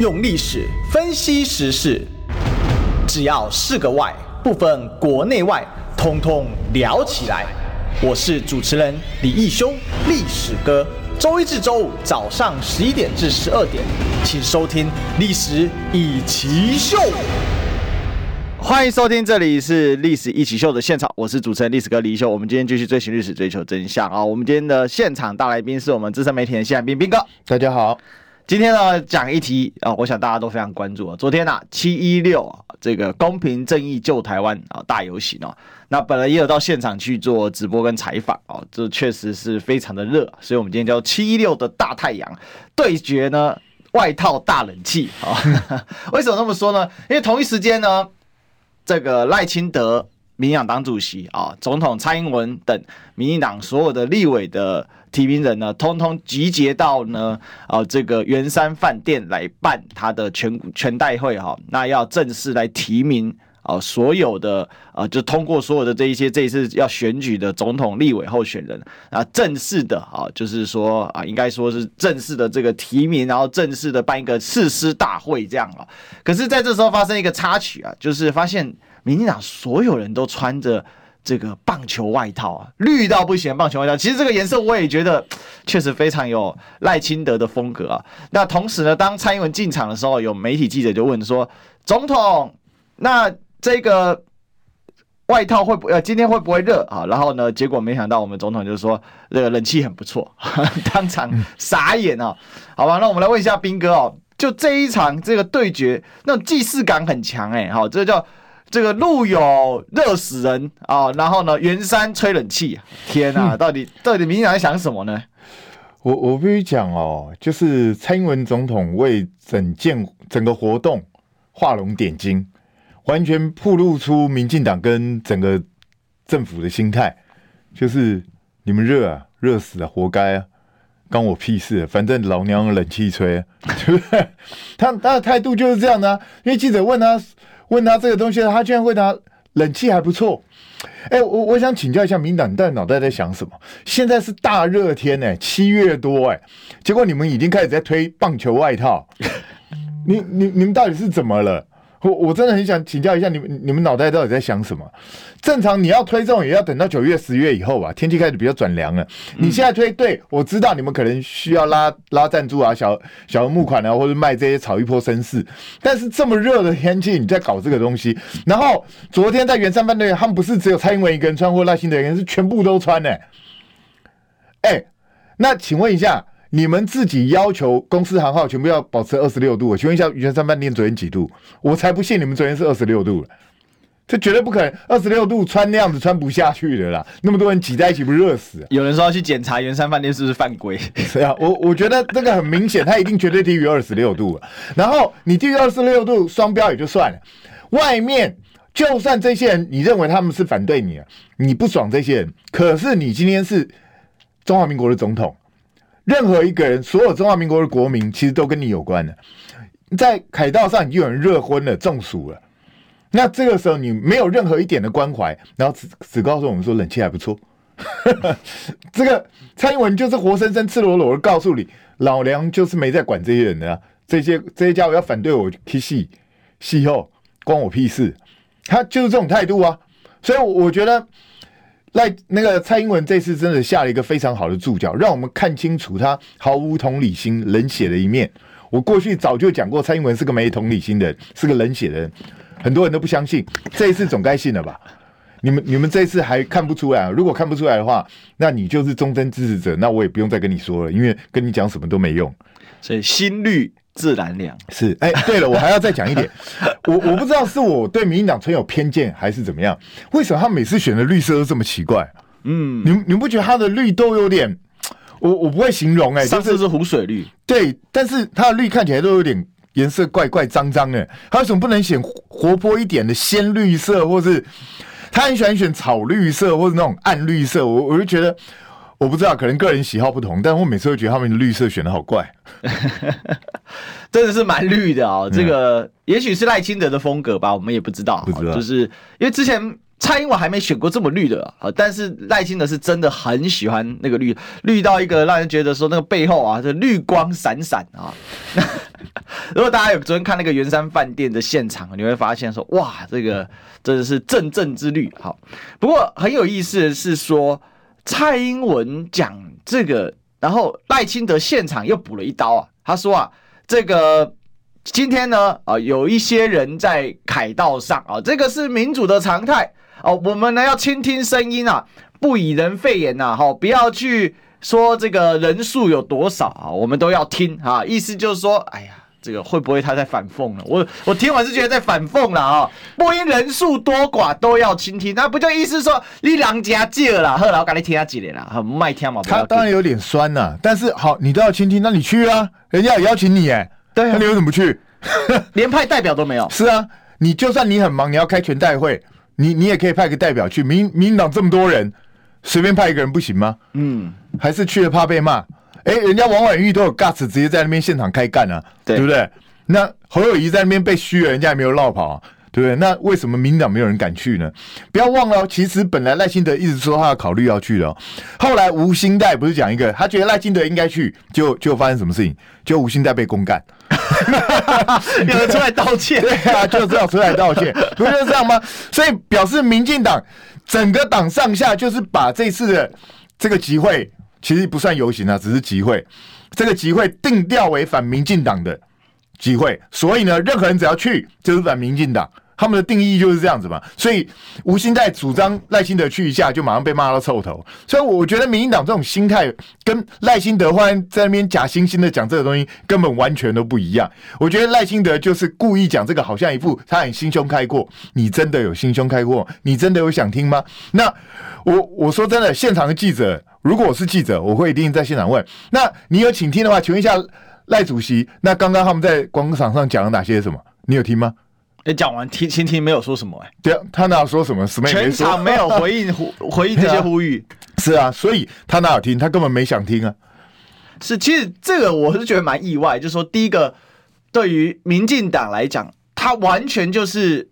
用历史分析时事，只要是个“外”，不分国内外，通通聊起来。我是主持人李义修，历史哥。周一至周五早上十一点至十二点，请收听《历史一奇秀》。欢迎收听，这里是历史一起秀的现场，我是主持人历史哥李修。我们今天继续追寻历史，追求真相啊！我们今天的现场大来宾是我们资深媒体人谢汉斌斌哥。大家好，今天呢讲一题啊，我想大家都非常关注啊。昨天啊七一六，这个公平正义救台湾啊大游行哦，那本来也有到现场去做直播跟采访哦，这确实是非常的热，所以我们今天叫七一六的大太阳对决呢外套大冷气啊。为什么这么说呢？因为同一时间呢。这个赖清德，民进党党主席啊，总统蔡英文等民进党所有的立委的提名人呢，通通集结到呢，啊，这个圆山饭店来办他的全全代会哈，那要正式来提名啊，所有的啊，就通过所有的这一些这一次要选举的总统、立委候选人啊，正式的啊，就是说啊，应该说是正式的这个提名，然后正式的办一个誓师大会这样啊。可是，在这时候发生一个插曲啊，就是发现。民进党所有人都穿着这个棒球外套啊，绿到不行，棒球外套。其实这个颜色我也觉得 确实非常有赖清德的风格啊。那同时呢，当蔡英文进场的时候，有媒体记者就问说：“总统，那这个外套会不呃今天会不会热啊？”然后呢，结果没想到我们总统就是说：“这个冷气很不错。”当场傻眼啊！好吧，那我们来问一下彬哥哦，就这一场这个对决，那种既视感很强哎，好，这叫。这个路有热死人啊，然后呢，圆山吹冷气，天啊，到底到底民进党在想什么呢？我我必须讲哦，就是蔡英文总统为整件整个活动画龙点睛，完全暴露出民进党跟整个政府的心态，就是你们热啊，热死啊，活该啊，关我屁事，反正老娘有冷气吹，对不对？他他的态度就是这样的啊，因为记者问他。问他这个东西，他居然回答冷气还不错。哎、欸，我我想请教一下，民党，你到底脑袋在想什么？现在是大热天呢、欸，七月多哎、欸，结果你们已经开始在推棒球外套，你你你们到底是怎么了？我我真的很想请教一下你们，你们脑袋到底在想什么？正常你要推这种也要等到九月、十月以后吧，天气开始比较转凉了。你现在推，对，我知道你们可能需要拉拉赞助啊，小小额募款啊，或者卖这些炒一波声势。但是这么热的天气，你在搞这个东西，然后昨天在圆山饭店，他们不是只有蔡英文一个人穿，或赖清德一个人，是全部都穿呢、欸。哎、欸，那请问一下。你们自己要求公司行号全部要保持二十六度，我请问一下，圆山饭店昨天几度？我才不信你们昨天是二十六度了，这绝对不可能，二十六度穿那样子穿不下去的啦，那么多人挤在一起不热死？有人说要去检查圆山饭店是不是犯规？对啊，我我觉得这个很明显，它一定绝对低于二十六度了。然后你低于二十六度双标也就算了，外面就算这些人你认为他们是反对你啊，你不爽这些人，可是你今天是中华民国的总统。任何一个人，所有中华民国的国民，其实都跟你有关的。在凯道上已经有人热昏了、中暑了，那这个时候你没有任何一点的关怀，然后只只告诉我们说冷气还不错。这个蔡英文就是活生生、赤裸裸的告诉你，老娘就是没在管这些人的、啊，这些这些家伙要反对我去戏戏后，关我屁事。他就是这种态度啊，所以我觉得。赖那个蔡英文这次真的下了一个非常好的注脚，让我们看清楚他毫无同理心、冷血的一面。我过去早就讲过，蔡英文是个没同理心的人，是个冷血的人，很多人都不相信。这一次总该信了吧？你们你们这一次还看不出来啊？如果看不出来的话，那你就是忠贞支持者，那我也不用再跟你说了，因为跟你讲什么都没用。所以心绿。自然凉。是哎，对了，我还要再讲一点，我我不知道是我对民进党存有偏见还是怎么样，为什么他每次选的绿色都这么奇怪？嗯，你你们不觉得他的绿都有点，我我不会形容哎、欸，上次是湖水绿，对，但是他的绿看起来都有点颜色怪怪脏脏的，他为什么不能选活泼一点的鲜绿色，或是他很喜欢选草绿色或者那种暗绿色，我我就觉得。我不知道，可能个人喜好不同，但我每次都觉得他们的绿色选的好怪，真的是蛮绿的哦。这个也许是赖清德的风格吧，我们也不知道。不知道，就是因为之前蔡英文还没选过这么绿的啊，但是赖清德是真的很喜欢那个绿，绿到一个让人觉得说那个背后啊，这绿光闪闪啊。如果大家有昨天看那个圆山饭店的现场，你会发现说，哇，这个真的是阵阵之绿。好，不过很有意思的是说，蔡英文讲这个，然后赖清德现场又补了一刀啊。他说啊，这个今天呢，啊，有一些人在凯道上啊，这个是民主的常态哦，我们呢要倾听声音啊，不以人废言呐，好，不要去。说这个人数有多少啊？我们都要听啊！意思就是说，哎呀，这个会不会他在反讽了？我我听完是觉得在反讽了啊！播音人数多寡都要倾听，那不就意思说你人家借了，后来我赶紧听他几年了，很卖天嘛。他当然有点酸呐、啊，但是好，你都要倾听，那你去啊！人家也邀请你哎，对、啊，那你为什么不去？连派代表都没有。是啊，你就算你很忙，你要开全代会，你你也可以派个代表去。民民党这么多人。随便派一个人不行吗？嗯，还是去了怕被骂？哎、欸，人家王婉玉都有 guts 直接在那边现场开干啊，对，对不对？那侯友宜在那边被虚了，人家也没有落跑、啊，对不对？那为什么民党没有人敢去呢？不要忘了，其实本来赖清德一直说他要考虑要去的、哦，后来吴兴代不是讲一个，他觉得赖清德应该去，就就发生什么事情？就吴兴代被公干，有人出来道歉，对啊，就是要出来道歉，不就是这样吗？所以表示民进党。整个党上下就是把这次的这个集会，其实不算游行啊，只是集会。这个集会定调为反民进党的集会，所以呢，任何人只要去就是反民进党。他们的定义就是这样子嘛。所以吴欣岱主张赖清德去一下，就马上被骂到臭头。所以我觉得民进党这种心态跟赖清德忽然在那边假惺惺的讲这个东西，根本完全都不一样。我觉得赖清德就是故意讲这个，好像一副他很心胸开阔。你真的有心胸开阔？你真的有想听吗？那我我说真的，现场的记者，如果我是记者，我会一定在现场问。那你有请听的话，请问一下赖主席，那刚刚他们在广场上讲了哪些什么？你有听吗？哎，讲完听倾听没有说什么哎、欸，对啊，他哪有说什么？什么也没说，全场没有回应呼 回应这些呼吁，是啊，所以他哪有听？他根本没想听啊。是，其实这个我是觉得蛮意外，就是说第一个，对于民进党来讲，他完全就是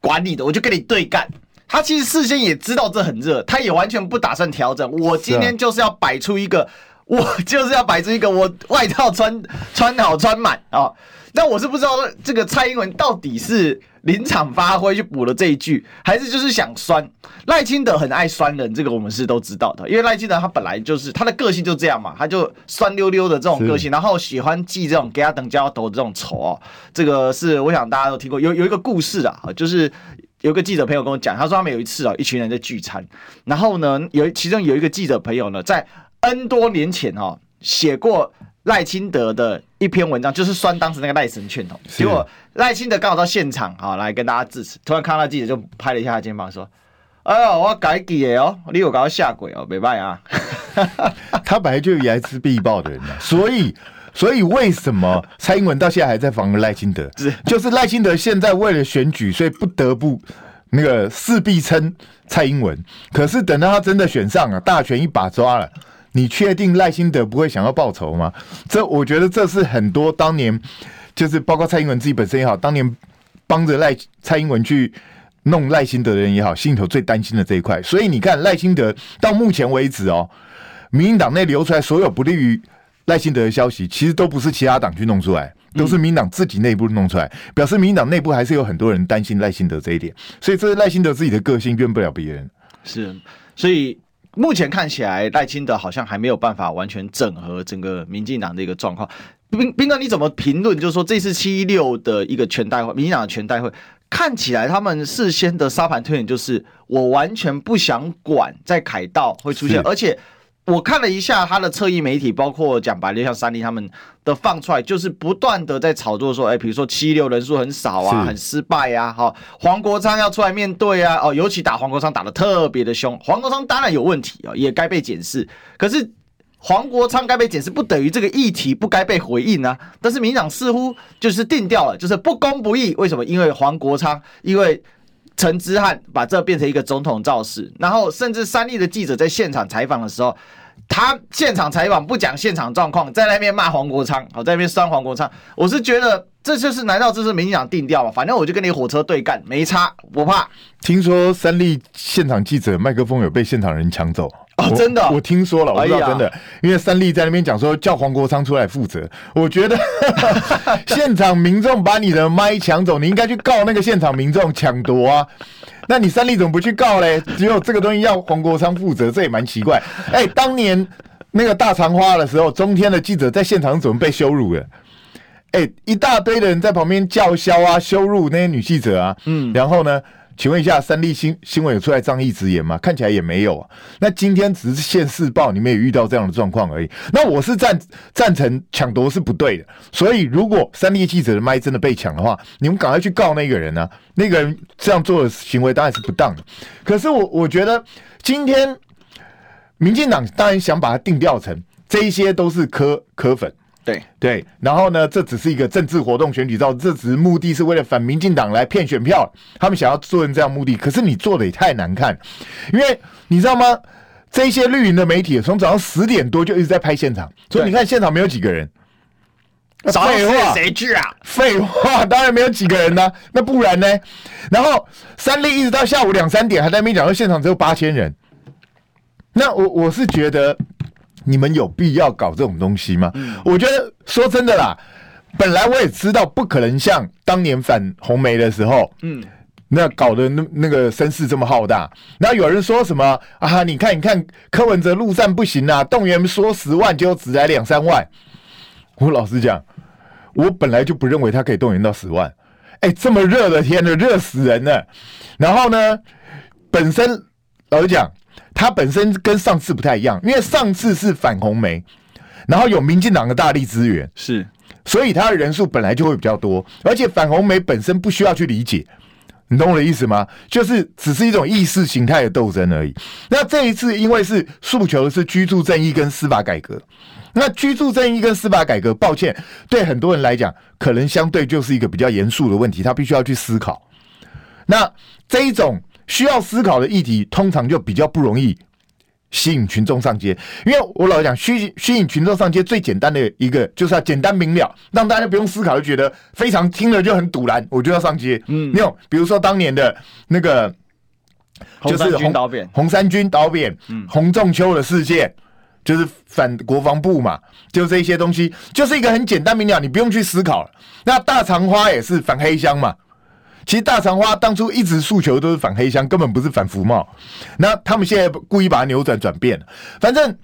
管你的，我就跟你对干。他其实事先也知道这很热，他也完全不打算调整。我今天就是要摆出一个，我就是要摆出一个，我外套穿穿好穿满啊。哦但我是不知道这个蔡英文到底是临场发挥去补了这一句，还是就是想酸赖清德很爱酸人，这个我们是都知道的，因为赖清德他本来就是他的个性就这样嘛，他就酸溜溜的这种个性，然后喜欢记这种给他等加头的这种仇哦。这个是我想大家都听过，有有一个故事啊，就是有个记者朋友跟我讲，他说他们有一次啊，一群人在聚餐，然后呢有其中有一个记者朋友呢，在 N 多年前哦写过。赖清德的一篇文章就是酸当时那个赖神劝统，结果赖清德刚好到现场，好来跟大家致辞，突然看到记者就拍了一下他肩膀说：“哎呦，我改记的哦，你有搞到下鬼哦，没办法啊。”他本来就睚眦必报的人啊，所以所以为什么蔡英文到现在还在防赖清德？是就是赖清德现在为了选举，所以不得不那个势必称蔡英文，可是等到他真的选上了，大权一把抓了。你确定赖清德不会想要报仇吗？这我觉得这是很多当年，就是包括蔡英文自己本身也好，当年帮着赖蔡英文去弄赖清德的人也好，心头最担心的这一块。所以你看赖清德到目前为止哦，民进党内流出来所有不利于赖清德的消息，其实都不是其他党去弄出来，都是民进党自己内部弄出来，表示民进党内部还是有很多人担心赖清德这一点。所以这是赖清德自己的个性，怨不了别人。是，所以。目前看起来，赖清德好像还没有办法完全整合整个民进党的一个状况。兵兵哥，你怎么评论？就是说这次七一六的一个全代会，民进党的全代会，看起来他们事先的沙盘推演就是，我完全不想管在凯道会出现，而且。我看了一下他的侧翼媒体，包括讲白了像三立他们的放出来，就是不断的在炒作说，哎，比如说七六人数很少啊，很失败啊，好，黄国昌要出来面对啊，哦，尤其打黄国昌打的特别的凶，黄国昌当然有问题啊，也该被检视。可是黄国昌该被检视，不等于这个议题不该被回应啊。但是民进党似乎就是定掉了，就是不公不义。为什么？因为黄国昌，因为。陈之汉把这变成一个总统造势，然后甚至三立的记者在现场采访的时候，他现场采访不讲现场状况，在那边骂黄国昌，好，在那边酸黄国昌，我是觉得这就是难道这是民进党定调吗？反正我就跟你火车对干，没差，不怕。听说三立现场记者麦克风有被现场人抢走哦，真的，我听说了，我不知道真的，哎、因为三立在那边讲说叫黄国昌出来负责，我觉得 现场民众把你的麦抢走，你应该去告那个现场民众抢夺啊。那你三立怎么不去告嘞？只有这个东西要黄国昌负责，这也蛮奇怪。哎、欸，当年那个大长花的时候，中天的记者在现场怎么被羞辱了？哎、欸，一大堆的人在旁边叫嚣啊，羞辱那些女记者啊。嗯，然后呢？请问一下，三立新新闻有出来仗义直言吗？看起来也没有啊。那今天只是现世报，你们也遇到这样的状况而已。那我是赞赞成抢夺是不对的。所以如果三立记者的麦真的被抢的话，你们赶快去告那个人啊！那个人这样做的行为当然是不当的。可是我我觉得今天民进党当然想把它定调成这一些都是科科粉。对对，然后呢，这只是一个政治活动，选举照，这只是目的是为了反民进党来骗选票，他们想要做成这样目的。可是你做的也太难看，因为你知道吗？这些绿营的媒体从早上十点多就一直在拍现场，所以你看现场没有几个人。废话，谁去啊？废话，当然没有几个人呢、啊。那不然呢？然后三立一直到下午两三点还在那边讲说现场只有八千人。那我我是觉得。你们有必要搞这种东西吗？嗯、我觉得说真的啦，本来我也知道不可能像当年反红梅的时候，嗯，那搞得那那个声势这么浩大。然后有人说什么啊？你看，你看柯文哲陆战不行啊，动员说十万就只来两三万。我老实讲，我本来就不认为他可以动员到十万。哎，这么热的天呢，热死人了。然后呢，本身老实讲。他本身跟上次不太一样，因为上次是反红梅，然后有民进党的大力支援，是，所以他的人数本来就会比较多，而且反红梅本身不需要去理解，你懂我的意思吗？就是只是一种意识形态的斗争而已。那这一次因为是诉求的是居住正义跟司法改革，那居住正义跟司法改革，抱歉，对很多人来讲，可能相对就是一个比较严肃的问题，他必须要去思考。那这一种。需要思考的议题，通常就比较不容易吸引群众上街。因为我老讲，吸吸引群众上街最简单的一个，就是要简单明了，让大家不用思考就觉得非常听了就很堵然，我就要上街。嗯，那种比如说当年的那个，就是红军倒扁，红三军导扁，嗯，洪仲秋的事件，就是反国防部嘛，就这些东西，就是一个很简单明了，你不用去思考了。那大长花也是反黑箱嘛。其实大长花当初一直诉求都是反黑箱，根本不是反服贸。那他们现在故意把它扭转转变了。反正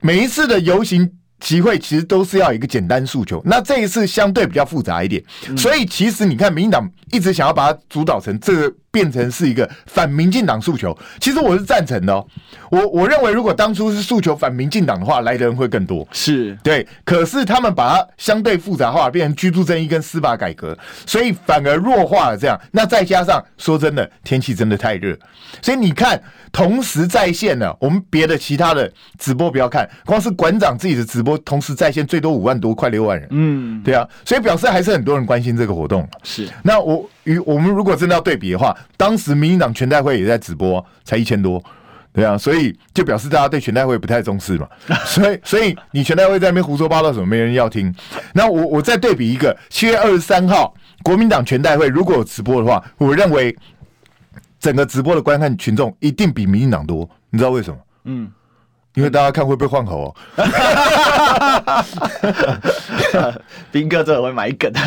每一次的游行集会，其实都是要一个简单诉求。那这一次相对比较复杂一点，所以其实你看，民进党一直想要把它主导成这个。变成是一个反民进党诉求，其实我是赞成的哦。我我认为，如果当初是诉求反民进党的话，来的人会更多。是对，可是他们把它相对复杂化，变成居住正义跟司法改革，所以反而弱化了这样。那再加上说真的，天气真的太热，所以你看，同时在线呢，我们别的其他的直播不要看，光是馆长自己的直播，同时在线最多五万多，快六万人。嗯，对啊，所以表示还是很多人关心这个活动。是，那我与我们如果真的要对比的话。当时民进党全代会也在直播，才一千多，对啊，所以就表示大家对全代会不太重视嘛。所以，所以你全代会在那边胡说八道什么，没人要听。那我我再对比一个，七月二十三号国民党全代会如果有直播的话，我认为整个直播的观看群众一定比民进党多。你知道为什么？嗯，因为大家看会被换口哦。斌哥这会买梗的，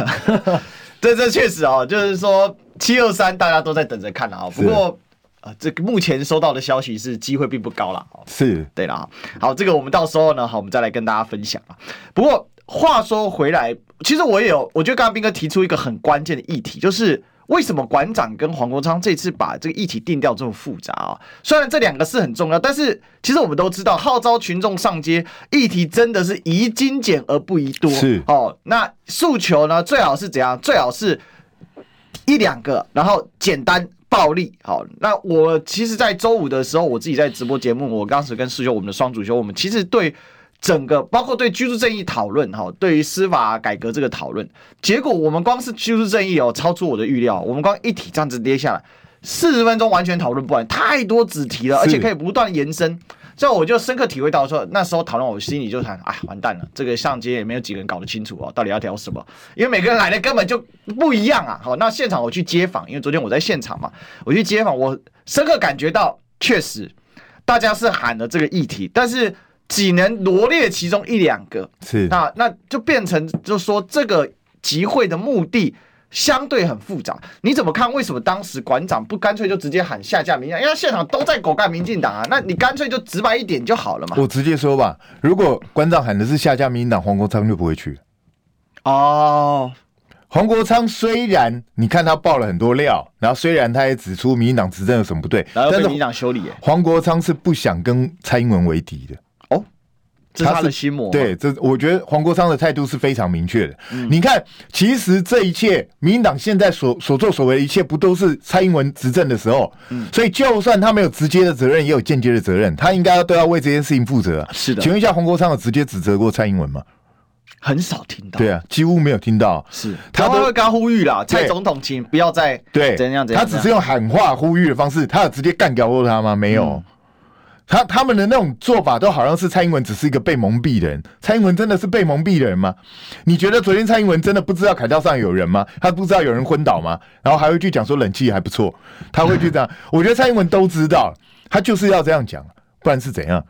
这这确实哦，就是说。七二三，大家都在等着看啊。不过，呃，这个目前收到的消息是机会并不高了。是对了，好，这个我们到时候呢，好，我们再来跟大家分享啊。不过话说回来，其实我也有，我觉得刚刚斌哥提出一个很关键的议题，就是为什么馆长跟黄国昌这次把这个议题定调这么复杂啊？虽然这两个是很重要，但是其实我们都知道，号召群众上街，议题真的是宜精简而不宜多。是哦，那诉求呢，最好是怎样？最好是。一两个，然后简单暴力。好，那我其实，在周五的时候，我自己在直播节目，我当时跟师兄我们的双主修，我们其实对整个包括对居住正义讨论，哈，对于司法改革这个讨论，结果我们光是居住正义哦，超出我的预料，我们光一体这样子跌下来，四十分钟完全讨论不完，太多子题了，而且可以不断延伸。这我就深刻体会到说，那时候讨论我心里就想，啊，完蛋了，这个上街也没有几个人搞得清楚哦，到底要聊什么？因为每个人来的根本就不一样啊。好，那现场我去街访，因为昨天我在现场嘛，我去街访，我深刻感觉到，确实大家是喊了这个议题，但是只能罗列其中一两个，是那那就变成就是说这个集会的目的。相对很复杂，你怎么看？为什么当时馆长不干脆就直接喊下架民进党？因为现场都在狗干民进党啊，那你干脆就直白一点就好了嘛。我直接说吧，如果馆长喊的是下架民进党，黄国昌就不会去。哦，黄国昌虽然你看他爆了很多料，然后虽然他也指出民进党执政有什么不对，然后被民进党修理。黄国昌是不想跟蔡英文为敌的。这是他的心魔。对，这我觉得黄国昌的态度是非常明确的。嗯、你看，其实这一切，民进党现在所所作所为的一切，不都是蔡英文执政的时候？嗯，所以就算他没有直接的责任，也有间接的责任，他应该都要为这件事情负责。是的，请问一下，黄国昌有直接指责过蔡英文吗？很少听到。对啊，几乎没有听到。是，他会刚呼吁了，蔡总统，请不要再对怎样怎样。他只是用喊话呼吁的方式，他有直接干掉过他吗？没有。嗯他他们的那种做法都好像是蔡英文只是一个被蒙蔽的人，蔡英文真的是被蒙蔽的人吗？你觉得昨天蔡英文真的不知道凯道上有人吗？他不知道有人昏倒吗？然后还会去讲说冷气还不错，他会去这样？我觉得蔡英文都知道，他就是要这样讲，不然是怎样？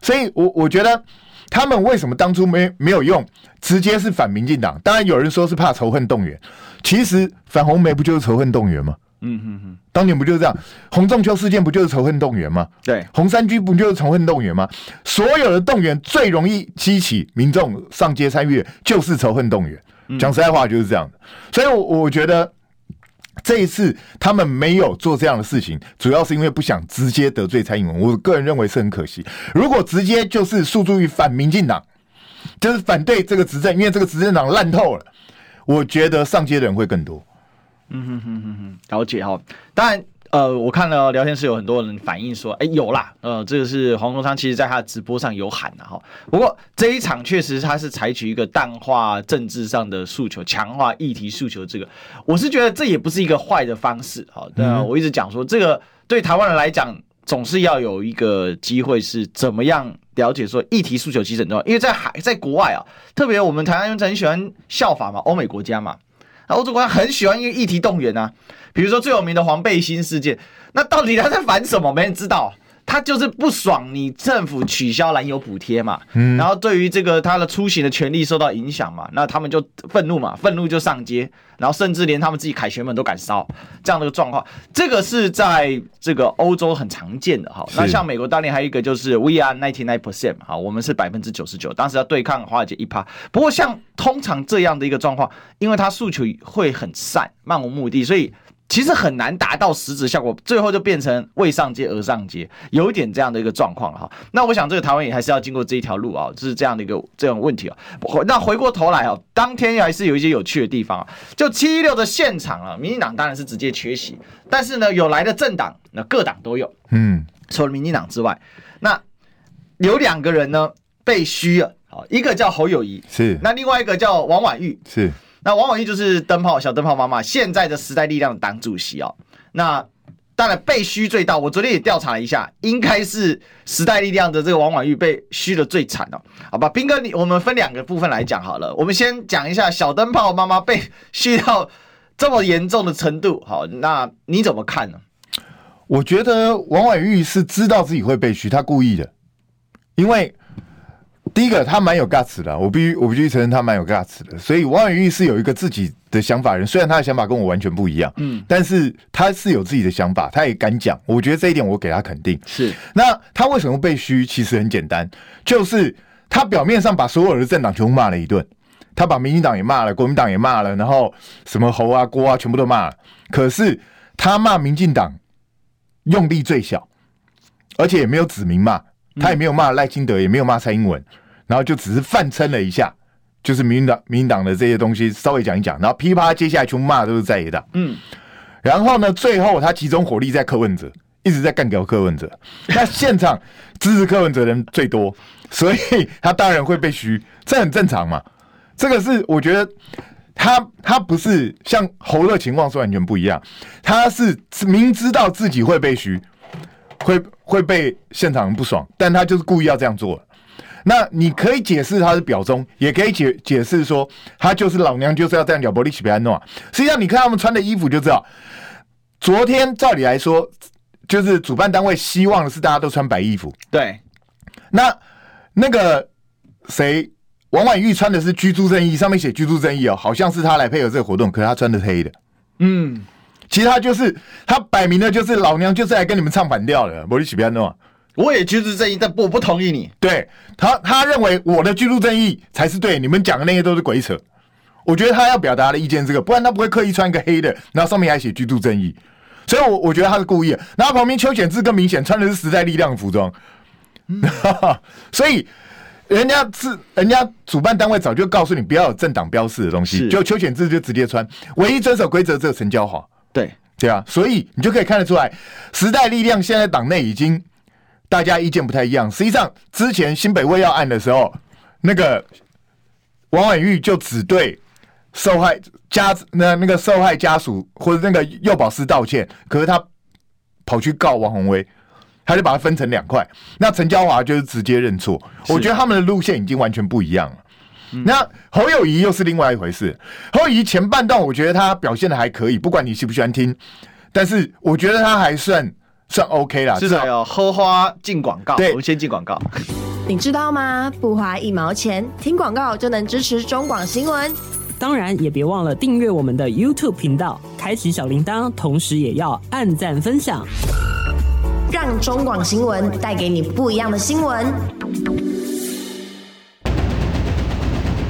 所以我我觉得他们为什么当初没没有用，直接是反民进党？当然有人说是怕仇恨动员，其实反红梅不就是仇恨动员吗？嗯嗯嗯，当年不就是这样？洪仲秋事件不就是仇恨动员吗？对，红三军不就是仇恨动员吗？所有的动员最容易激起民众上街参与，就是仇恨动员。讲实在话就是这样的。所以，我我觉得这一次他们没有做这样的事情，主要是因为不想直接得罪蔡英文。我个人认为是很可惜。如果直接就是诉诸于反民进党，就是反对这个执政，因为这个执政党烂透了，我觉得上街的人会更多。嗯哼哼哼哼，了解哈。当然，呃，我看了聊天室有很多人反映说，哎，有啦，呃，这个是黄国昌，其实在他的直播上有喊的哈。不过这一场确实他是采取一个淡化政治上的诉求，强化议题诉求。这个我是觉得这也不是一个坏的方式哈。那我一直讲说，这个对台湾人来讲，总是要有一个机会是怎么样了解说议题诉求其实很重要，因为在海在国外啊，特别我们台湾人很喜欢效法嘛，欧美国家嘛。欧洲国家很喜欢一个议题动员啊，比如说最有名的黄背心事件，那到底他在反什么？没人知道。他就是不爽你政府取消燃油补贴嘛，嗯，然后对于这个他的出行的权利受到影响嘛，那他们就愤怒嘛，愤怒就上街，然后甚至连他们自己凯旋门都敢烧，这样的一个状况，这个是在这个欧洲很常见的哈。那像美国当年还有一个就是 We are ninety nine percent 哈，我们是百分之九十九，当时要对抗华尔街一趴。不过像通常这样的一个状况，因为他诉求会很散，漫无目的，所以。其实很难达到实质效果，最后就变成为上街而上街，有一点这样的一个状况了哈。那我想这个台湾也还是要经过这一条路啊，就是这样的一个这种问题啊。那回过头来啊，当天还是有一些有趣的地方啊。就七一六的现场啊，民进党当然是直接缺席，但是呢，有来的政党，那各党都有，嗯，除了民进党之外，那有两个人呢被虚了，好，一个叫侯友谊，是，那另外一个叫王婉玉，是。那王婉玉就是灯泡小灯泡妈妈，现在的时代力量的党主席哦。那当然被虚最大，我昨天也调查了一下，应该是时代力量的这个王婉玉被虚的最惨哦。好吧，斌哥，你我们分两个部分来讲好了。我们先讲一下小灯泡妈妈被虚到这么严重的程度，好，那你怎么看呢？我觉得王婉玉是知道自己会被虚，他故意的，因为。第一个，他蛮有 guts 的，我必须我必须承认他蛮有 guts 的。所以王婉玉是有一个自己的想法人，虽然他的想法跟我完全不一样，嗯，但是他是有自己的想法，他也敢讲。我觉得这一点我给他肯定。是，那他为什么被嘘？其实很简单，就是他表面上把所有的政党全部骂了一顿，他把民进党也骂了，国民党也骂了，然后什么侯啊郭啊全部都骂了。可是他骂民进党用力最小，而且也没有指名骂，他也没有骂赖清德，也没有骂蔡英文。然后就只是泛称了一下，就是民进党、民进党的这些东西稍微讲一讲，然后噼啪，接下来全部骂的都是在野党。嗯，然后呢，最后他集中火力在柯文哲，一直在干掉柯文哲。那现场支持柯文哲的人最多，所以他当然会被嘘，这很正常嘛。这个是我觉得他他不是像侯的情况是完全不一样，他是明知道自己会被嘘。会会被现场人不爽，但他就是故意要这样做。那你可以解释他是表忠，也可以解解释说他就是老娘就是要这样了，伯利奇别安诺。实际上你看他们穿的衣服就知道，昨天照理来说，就是主办单位希望的是大家都穿白衣服。对，那那个谁，王婉玉穿的是居住正义，上面写居住正义哦，好像是他来配合这个活动，可是他穿的是黑的。嗯。其实他就是他摆明了就是老娘就是来跟你们唱反调的，莫里奇别弄。我也居住正义，但我不同意你。对他，他认为我的居住正义才是对，你们讲的那些都是鬼扯。我觉得他要表达的意见是这个，不然他不会刻意穿一个黑的，然后上面还写居住正义。所以我，我我觉得他是故意的。然后旁边邱显志更明显穿的是时代力量的服装，嗯、所以人家是人家主办单位早就告诉你不要有政党标示的东西，就邱显志就直接穿，唯一遵守规则只有陈娇华。对对啊，所以你就可以看得出来，时代力量现在党内已经大家意见不太一样。实际上，之前新北卫药案的时候，那个王婉玉就只对受害家那那个受害家属或者那个幼保师道歉，可是他跑去告王宏威，他就把它分成两块。那陈娇华就是直接认错。我觉得他们的路线已经完全不一样了。那侯友谊又是另外一回事。侯友谊前半段我觉得他表现的还可以，不管你喜不喜欢听，但是我觉得他还算算 OK 啦。是的，有喝花进广告，对，我们先进广告。你知道吗？不花一毛钱，听广告就能支持中广新闻。当然也别忘了订阅我们的 YouTube 频道，开启小铃铛，同时也要按赞分享，让中广新闻带给你不一样的新闻。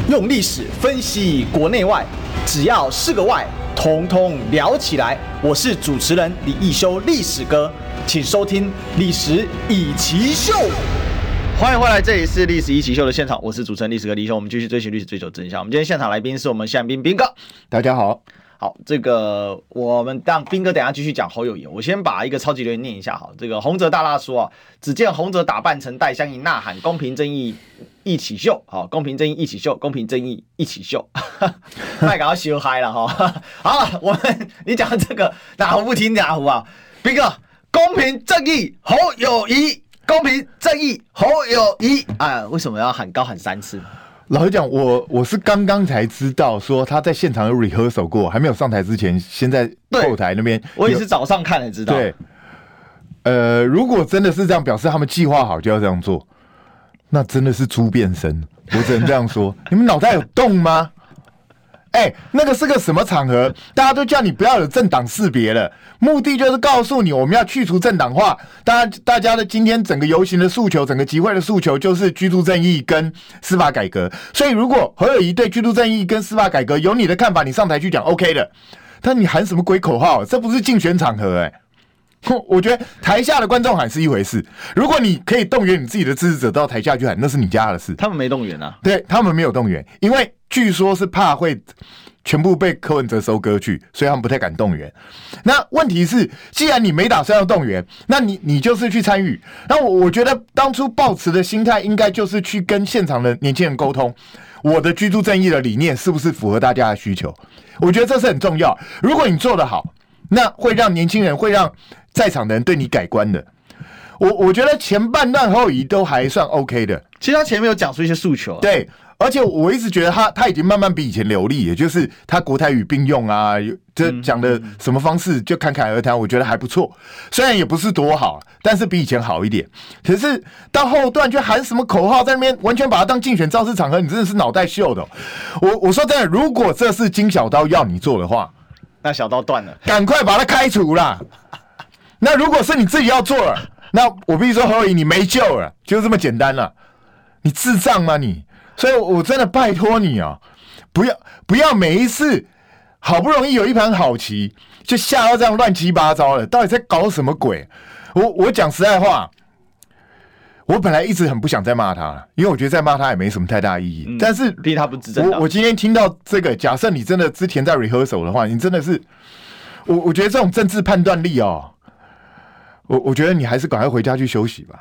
用历史分析国内外，只要是个“外”，统统聊起来。我是主持人李易修，历史哥，请收听《历史易起 SHOW》。欢迎回来，这里是《历史一起 SHOW》的现场，我是主持人历史哥李易修。我们继续追寻历史，追求真相。我们今天现场来宾是我们宪兵兵哥，大家好。好，这个我们让兵哥等下继续讲侯友宜。我先把一个超级留言念一下。好，这个洪泽大大说啊，只见洪泽打扮成戴相仪呐喊公平正义一起秀，好，公平正义一起秀，公平正义一起秀，太搞笑嗨了哈。好，我们你讲这个哪壶不提哪壶啊，兵哥，公平正义侯友谊，公平正义侯友谊，啊，为什么要喊高喊三次？老实讲，我我是刚刚才知道说他在现场有 rehearsal 过，还没有上台之前，先在后台那边。我也是早上看才知道。对，呃，如果真的是这样，表示他们计划好就要这样做，那真的是猪变身。我只能这样说，你们脑袋有洞吗？哎、那个是个什么场合？大家都叫你不要有政党识别了，目的就是告诉你我们要去除政党化。大家大家的今天整个游行的诉求，整个集会的诉求就是居住正义跟司法改革。所以，如果何友谊对居住正义跟司法改革有你的看法，你上台去讲 OK 的。但你喊什么鬼口号？这不是竞选场合哎、我觉得台下的观众喊是一回事，如果你可以动员你自己的支持者到台下去喊，那是你家的事。他们没动员啊？对，他们没有动员，因为。据说是怕会全部被柯文哲收割去，所以他们不太敢动员。那问题是，既然你没打算要动员，那你你就是去参与。那我我觉得当初抱持的心态应该就是去跟现场的年轻人沟通，我的居住正义的理念是不是符合大家的需求？我觉得这是很重要。如果你做得好，那会让年轻人会让在场的人对你改观的。我我觉得前半段侯友宜都还算 OK 的，其实他前面有讲出一些诉求，对。而且我一直觉得他他已经慢慢比以前流利，也就是他国台语并用啊，这讲的什么方式就侃侃而谈，我觉得还不错。虽然也不是多好，但是比以前好一点。可是到后段就喊什么口号在那边，完全把它当竞选造势场合，你真的是脑袋秀的哦。我我说真的，如果这是金小刀要你做的话，那小刀断了，赶快把他开除了。那如果是你自己要做了，那我必须说侯友你没救了，就这么简单了。你智障吗你？所以，我真的拜托你啊，不要不要每一次好不容易有一盘好棋，就下到这样乱七八糟的，到底在搞什么鬼？我我讲实在话，我本来一直很不想再骂他了，因为我觉得再骂他也没什么太大意义。嗯、但是，毕竟他不执政。我我今天听到这个，假设你真的之前在 rehearsal 的话，你真的是，我我觉得这种政治判断力哦，我我觉得你还是赶快回家去休息吧。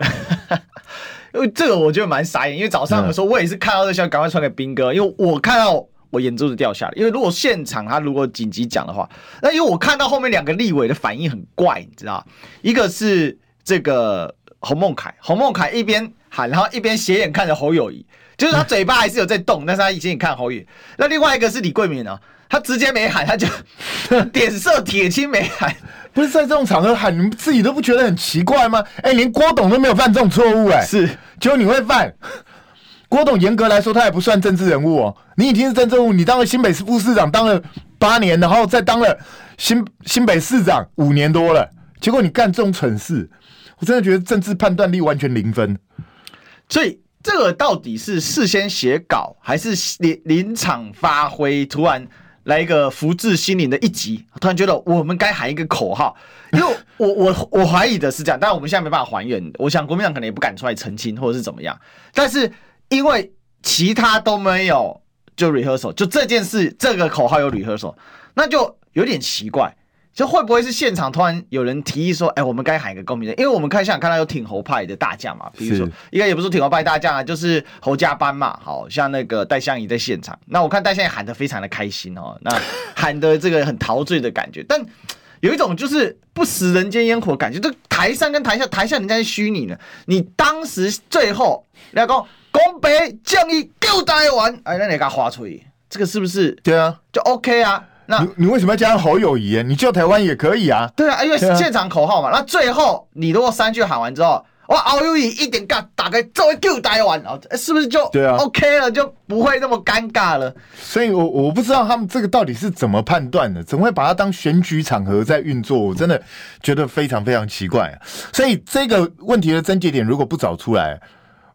因 为这个我觉得蛮傻眼，因为早上的时候我也是看到这个消息，赶快传给斌哥，因为我看到我眼珠子掉下来。因为如果现场他如果紧急讲的话，那因为我看到后面两个立委的反应很怪，你知道，一个是这个洪孟凯，洪孟凯一边喊，然后一边斜眼看着侯友谊，就是他嘴巴还是有在动，但是他以前也看侯友宜。那另外一个是李桂敏啊，他直接没喊，他就 点色铁青没喊。不是在这种场合喊，你们自己都不觉得很奇怪吗？哎、欸，连郭董都没有犯这种错误，哎，是，结果你会犯。郭董严格来说，他也不算政治人物哦。你已经是政治人物，你当了新北市副市长，当了八年，然后再当了新新北市长五年多了，结果你干这种蠢事，我真的觉得政治判断力完全零分。所以这个到底是事先写稿，还是临临场发挥？突然来一个福至心灵的一集，突然觉得我们该喊一个口号。因为我我我怀疑的是这样，但是我们现在没办法还原。我想国民党可能也不敢出来澄清，或者是怎么样，但是。因为其他都没有，就 rehearsal，就这件事，这个口号有 rehearsal，那就有点奇怪，就会不会是现场突然有人提议说，哎，我们该喊一个公平的，因为我们看现场看到有挺侯派的大将嘛，比如说应该也不是挺侯派大将啊，就是侯家班嘛，好像那个戴相仪在现场，那我看戴相仪喊得非常的开心哦，那喊的这个很陶醉的感觉，但有一种就是不食人间烟火感觉，这台上跟台下，台下人家是虚拟的，你当时最后要讲。公平正义救台湾，哎，那你给他划出去，这个是不是？对啊，就 OK 啊。那你你为什么要加上侯友谊？你救台湾也可以啊。对啊，因为现场口号嘛。啊、那最后你如果三句喊完之后，哇，侯友谊一点尬，打开作为救台湾，是不是就对啊 OK 了，就不会那么尴尬了。所以我我不知道他们这个到底是怎么判断的，怎么会把它当选举场合在运作？我真的觉得非常非常奇怪、啊。所以这个问题的症结点如果不找出来。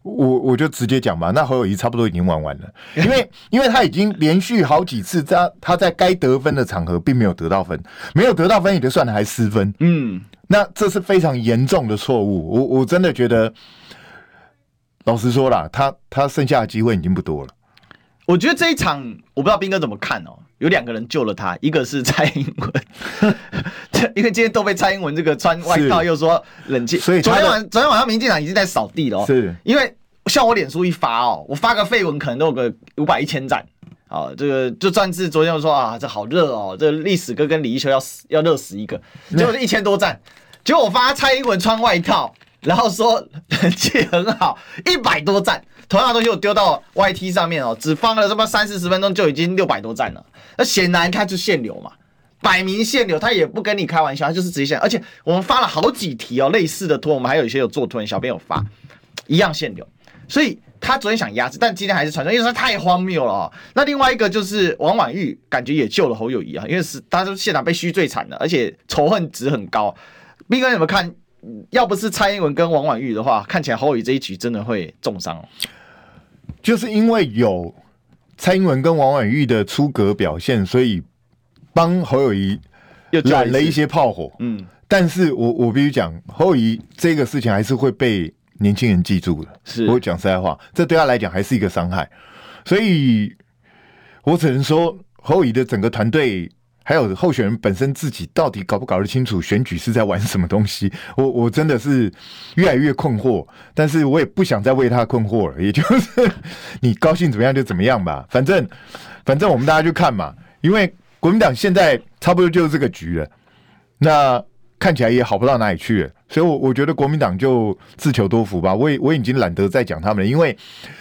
我我就直接讲吧，那侯友谊差不多已经玩完了，因为因为他已经连续好几次在他在该得分的场合并没有得到分，没有得到分也就算了，还失分，嗯，那这是非常严重的错误。我我真的觉得，老实说啦，他他剩下的机会已经不多了。我觉得这一场我不知道斌哥怎么看哦，有两个人救了他，一个是蔡英文，因为今天都被蔡英文这个穿外套又说冷静，所以昨天晚昨天晚上民进党已经在扫地了，是因为。像我脸书一发哦，我发个废文可能都有个五百一千赞。啊，这个就算是昨天我说啊，这好热哦，这历史哥跟李一修要死要热死一个，结果是一千多赞，结果我发蔡英文穿外套，然后说人气很好，一百多赞，同样的东西我丢到 YT 上面哦，只放了这么三四十分钟就已经六百多赞了，那显然他就限流嘛，摆明限流，他也不跟你开玩笑，他就是直接限，而且我们发了好几题哦，类似的图，我们还有一些有做图，小编有发，一样限流。所以他昨天想压制，但今天还是传出，因为他太荒谬了哦。那另外一个就是王婉玉，感觉也救了侯友宜啊，因为是他是现场被虚最惨的，而且仇恨值很高。彬哥有没有看？要不是蔡英文跟王婉玉的话，看起来侯友宜这一局真的会重伤。就是因为有蔡英文跟王婉玉的出格表现，所以帮侯友宜揽了一些炮火。嗯，但是我我必须讲，侯友谊这个事情还是会被。年轻人记住的，是我讲实在话，这对他来讲还是一个伤害，所以我只能说，侯友谊的整个团队还有候选人本身自己到底搞不搞得清楚选举是在玩什么东西，我我真的是越来越困惑，但是我也不想再为他困惑了，也就是 你高兴怎么样就怎么样吧，反正反正我们大家就看嘛，因为国民党现在差不多就是这个局了，那。看起来也好不到哪里去，所以，我我觉得国民党就自求多福吧。我也我已经懒得再讲他们了，因为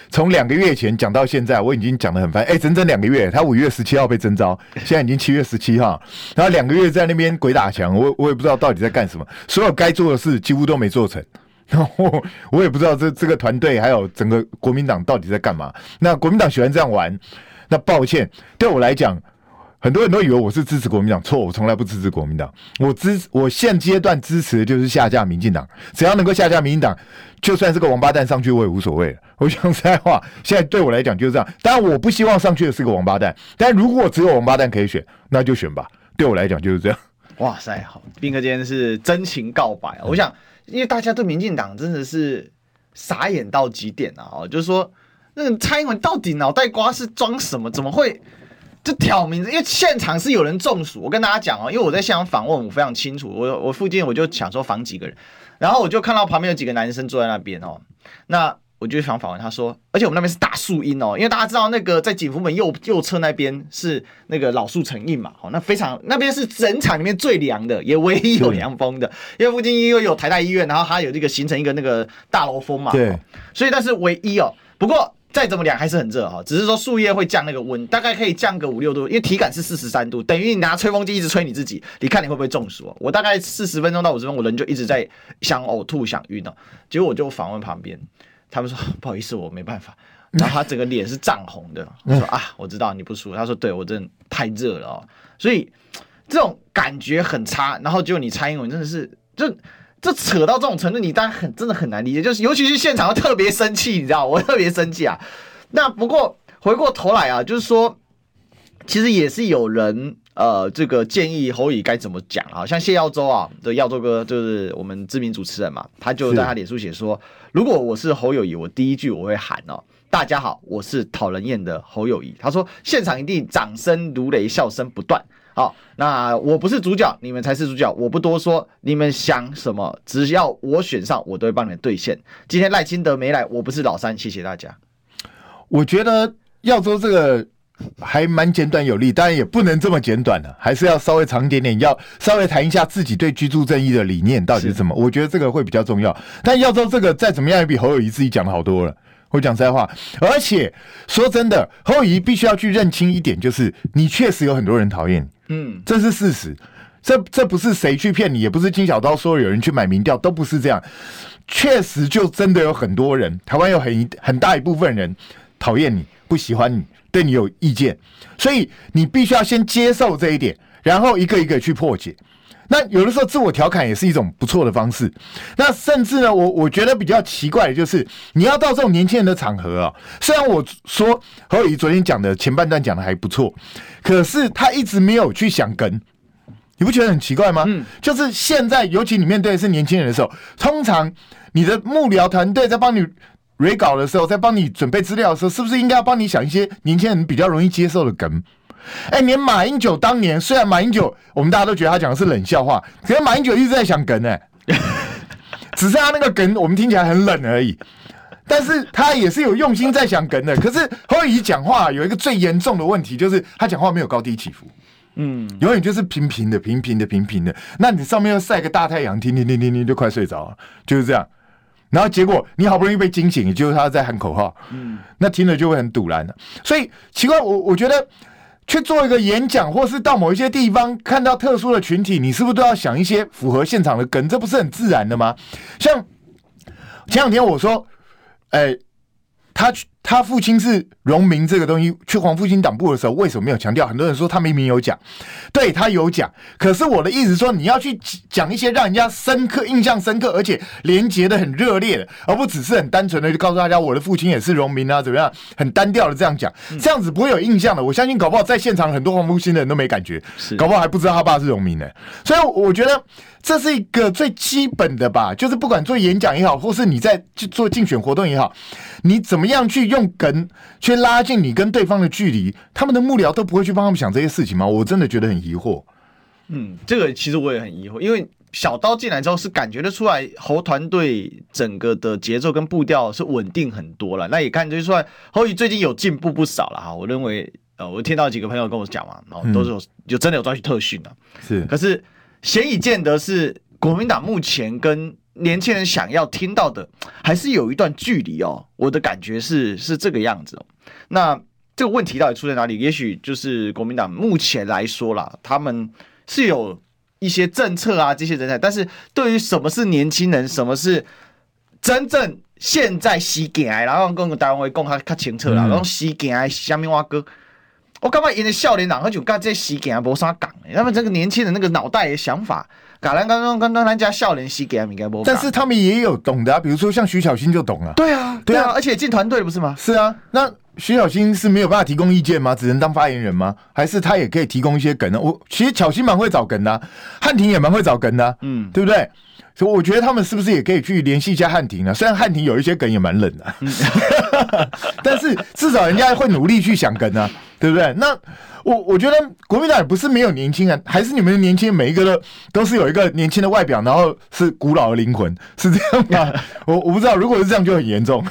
从两个月前讲到现在，我已经讲得很烦。哎，整整两个月，他五月十七号被征召，现在已经七月十七号，然后两个月在那边鬼打墙，我我也不知道到底在干什么，所有该做的事几乎都没做成，然 后我也不知道这这个团队还有整个国民党到底在干嘛。那国民党喜欢这样玩，那抱歉，对我来讲。很多人都以为我是支持国民党，错，我从来不支持国民党。我支我现阶段支持的就是下架民进党，只要能够下架民进党，就算是个王八蛋上去我也无所谓。我讲实在话，现在对我来讲就是这样。当然，我不希望上去的是个王八蛋，但如果只有王八蛋可以选，那就选吧。对我来讲就是这样。哇塞，好，斌哥今天是真情告白。嗯、我想，因为大家对民进党真的是傻眼到极点啊！哦，就是说，那个蔡英文到底脑袋瓜是装什么？怎么会？就挑名字，因为现场是有人中暑。我跟大家讲哦，因为我在现场访问，我非常清楚。我我附近我就想说访几个人，然后我就看到旁边有几个男生坐在那边哦。那我就想访问他说，而且我们那边是大树荫哦，因为大家知道那个在景福门右右侧那边是那个老树成荫嘛，好，那非常那边是整场里面最凉的，也唯一有凉风的，因为附近因为有台大医院，然后它有这个形成一个那个大楼风嘛，对，所以但是唯一哦。不过再怎么凉还是很热哈，只是说树叶会降那个温，大概可以降个五六度，因为体感是四十三度，等于你拿吹风机一直吹你自己，你看你会不会中暑？我大概四十分钟到五十分钟，我人就一直在想呕吐、想晕哦，结果我就访问旁边。他们说不好意思，我没办法。然后他整个脸是涨红的。我说啊，我知道你不舒服。他说对，我真的太热了哦，所以这种感觉很差。然后就你猜英文真的是，就这扯到这种程度，你当然很真的很难理解。就是尤其是现场特别生气，你知道，我特别生气啊。那不过回过头来啊，就是说，其实也是有人。呃，这个建议侯友宜该怎么讲啊？像谢耀洲啊，的耀洲哥就是我们知名主持人嘛，他就在他脸书写说，如果我是侯友谊，我第一句我会喊哦，大家好，我是讨人厌的侯友谊。他说现场一定掌声如雷，笑声不断。好，那我不是主角，你们才是主角，我不多说，你们想什么，只要我选上，我都会帮你们兑现。今天赖清德没来，我不是老三，谢谢大家。我觉得耀州这个。还蛮简短有力，当然也不能这么简短的，还是要稍微长一点点，要稍微谈一下自己对居住正义的理念到底是什么。我觉得这个会比较重要。但耀州这个再怎么样也比侯友谊自己讲的好多了。我讲实在话，而且说真的，侯友宜必须要去认清一点，就是你确实有很多人讨厌你，嗯，这是事实。这这不是谁去骗你，也不是金小刀说有人去买民调，都不是这样。确实就真的有很多人，台湾有很很大一部分人讨厌你，不喜欢你。对你有意见，所以你必须要先接受这一点，然后一个一个去破解。那有的时候自我调侃也是一种不错的方式。那甚至呢，我我觉得比较奇怪的就是，你要到这种年轻人的场合啊，虽然我说侯友宜昨天讲的前半段讲的还不错，可是他一直没有去想梗，你不觉得很奇怪吗？嗯，就是现在，尤其你面对的是年轻人的时候，通常你的幕僚团队在帮你。蕊稿的时候，在帮你准备资料的时候，是不是应该要帮你想一些年轻人比较容易接受的梗？哎、欸，连马英九当年，虽然马英九我们大家都觉得他讲的是冷笑话，可是马英九一直在想梗哎，只是他那个梗我们听起来很冷而已，但是他也是有用心在想梗的。可是侯友宜讲话有一个最严重的问题，就是他讲话没有高低起伏，嗯，永远就是平平的、平平的、平平的。那你上面又晒个大太阳，听听听听听就快睡着了，就是这样。然后结果你好不容易被惊醒，也就是他在喊口号，嗯，那听了就会很堵然了。所以奇怪，我我觉得去做一个演讲，或是到某一些地方看到特殊的群体，你是不是都要想一些符合现场的梗？这不是很自然的吗？像前两天我说，哎，他去。他父亲是荣民这个东西，去黄复兴党部的时候，为什么没有强调？很多人说他明明有讲，对他有讲。可是我的意思说，你要去讲一些让人家深刻、印象深刻，而且连结的很热烈的，而不只是很单纯的就告诉大家我的父亲也是荣民啊，怎么样？很单调的这样讲，这样子不会有印象的。我相信搞不好在现场很多黄复兴的人都没感觉，搞不好还不知道他爸是荣民呢。所以我觉得这是一个最基本的吧，就是不管做演讲也好，或是你在做竞选活动也好，你怎么样去用。用梗去拉近你跟对方的距离，他们的幕僚都不会去帮他们想这些事情吗？我真的觉得很疑惑。嗯，这个其实我也很疑惑，因为小刀进来之后是感觉得出来侯团队整个的节奏跟步调是稳定很多了。那也看得出来侯宇最近有进步不少了哈。我认为呃，我听到几个朋友跟我讲嘛，然后都是有就真的有抓去特训了。是，可是显以见得是国民党目前跟。年轻人想要听到的还是有一段距离哦，我的感觉是是这个样子哦。那这个问题到底出在哪里？也许就是国民党目前来说啦，他们是有一些政策啊，这些人才，但是对于什么是年轻人，什么是真正现在时代，然后跟台湾会讲较较清楚啦，然后时代下面话哥，我感觉因为少年人，他就干这时代没啥讲，他们这个年轻人那个脑袋的想法。刚刚刚刚刚咱家笑脸戏给他们应该不，但是他们也有懂的啊，比如说像徐小新就懂了。对啊，对啊，而且进团队了不是吗？是啊，那徐小新是没有办法提供意见吗？只能当发言人吗？还是他也可以提供一些梗呢？我其实巧心蛮会找梗的，汉庭也蛮会找梗的，嗯，对不对？所以我觉得他们是不是也可以去联系一下汉庭呢？虽然汉庭有一些梗也蛮冷的，但是至少人家会努力去想梗啊，对不对？那我我觉得国民党也不是没有年轻人，还是你们的年轻人每一个都都是有一个年轻的外表，然后是古老的灵魂，是这样吗？我我不知道，如果是这样就很严重。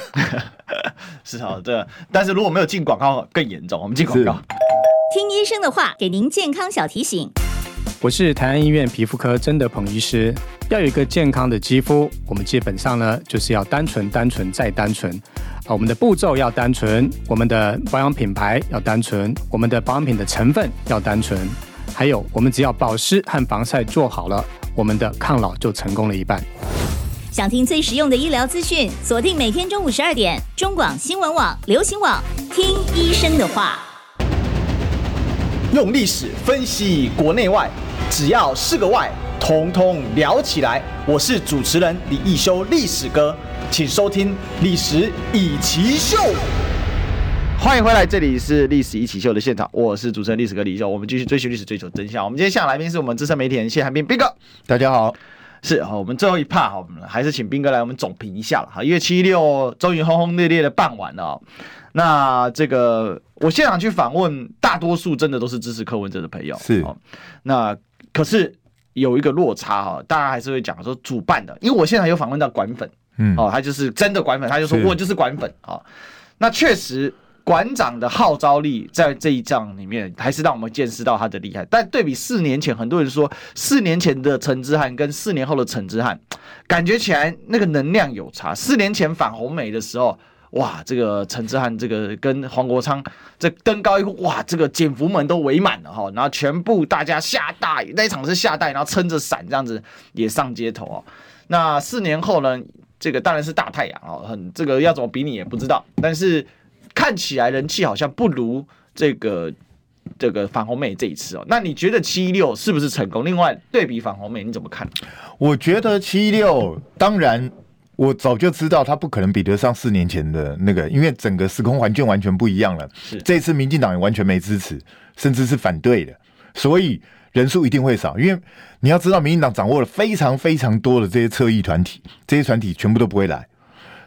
是好的，但是如果没有进广告更严重。我们进广告，听医生的话，给您健康小提醒。我是台安医院皮肤科曾德鹏医师。要有一个健康的肌肤，我们基本上呢就是要单纯、单纯再单纯。啊，我们的步骤要单纯，我们的保养品牌要单纯，我们的保养品的成分要单纯，还有我们只要保湿和防晒做好了，我们的抗老就成功了一半。想听最实用的医疗资讯，锁定每天中午十二点，中广新闻网、流行网，听医生的话。用历史分析国内外。只要是个“外”，统统聊起来。我是主持人李易修，历史哥，请收听《历史易起秀》。欢迎回来，这里是《历史一起秀》的现场，我是主持人历史哥李易修。我们继续追寻历史，追求真相。我们今天现场来宾是我们资深媒体人谢寒冰斌哥，大家好。是啊，我们最后一趴哈，我们还是请斌哥来我们总评一下了哈。因为七一六终于轰轰烈烈的办完了，那这个我现场去访问，大多数真的都是支持柯文哲的朋友，是那。可是有一个落差哈，大家还是会讲说主办的，因为我现在有访问到管粉，嗯，哦，他就是真的管粉，他就说我就是管粉啊。那确实馆长的号召力在这一仗里面，还是让我们见识到他的厉害。但对比四年前，很多人说四年前的陈之汉跟四年后的陈之汉，感觉起来那个能量有差。四年前反红媒的时候。哇，这个陈志汉这个跟黄国昌这登高一呼，哇，这个减幅门都围满了哈，然后全部大家下大雨，那一场是下大雨，然后撑着伞这样子也上街头哦。那四年后呢，这个当然是大太阳哦，很这个要怎么比你也不知道，但是看起来人气好像不如这个这个反红妹这一次哦。那你觉得七一六是不是成功？另外对比反红妹你怎么看？我觉得七一六当然。我早就知道他不可能比得上四年前的那个，因为整个时空环境完全不一样了。是这次民进党也完全没支持，甚至是反对的，所以人数一定会少。因为你要知道，民进党掌握了非常非常多的这些侧翼团体，这些团体全部都不会来。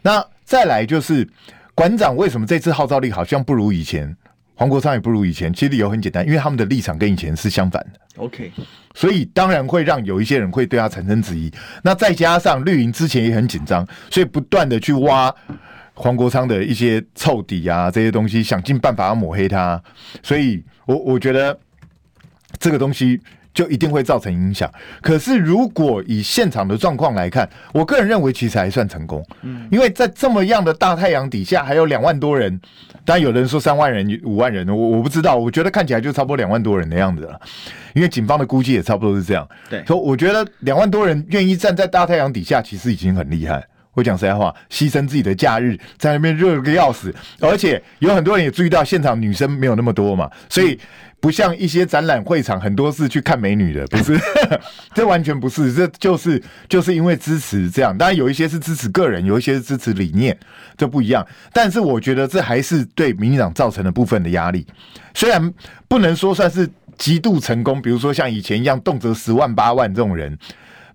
那再来就是馆长为什么这次号召力好像不如以前？黄国昌也不如以前，其实理由很简单，因为他们的立场跟以前是相反的。OK，所以当然会让有一些人会对他产生质疑。那再加上绿营之前也很紧张，所以不断的去挖黄国昌的一些臭底啊，这些东西，想尽办法要抹黑他。所以我我觉得这个东西。就一定会造成影响。可是，如果以现场的状况来看，我个人认为其实还算成功。嗯，因为在这么样的大太阳底下，还有两万多人，当然有人说三万人、五万人，我我不知道。我觉得看起来就差不多两万多人的样子了。因为警方的估计也差不多是这样。对，所以我觉得两万多人愿意站在大太阳底下，其实已经很厉害。我讲实在话，牺牲自己的假日在那边热个要死，而且有很多人也注意到现场女生没有那么多嘛，所以。不像一些展览会场，很多是去看美女的，不是，这完全不是，这就是就是因为支持这样。当然有一些是支持个人，有一些是支持理念，这不一样。但是我觉得这还是对民进党造成了部分的压力，虽然不能说算是极度成功，比如说像以前一样动辄十万八万这种人。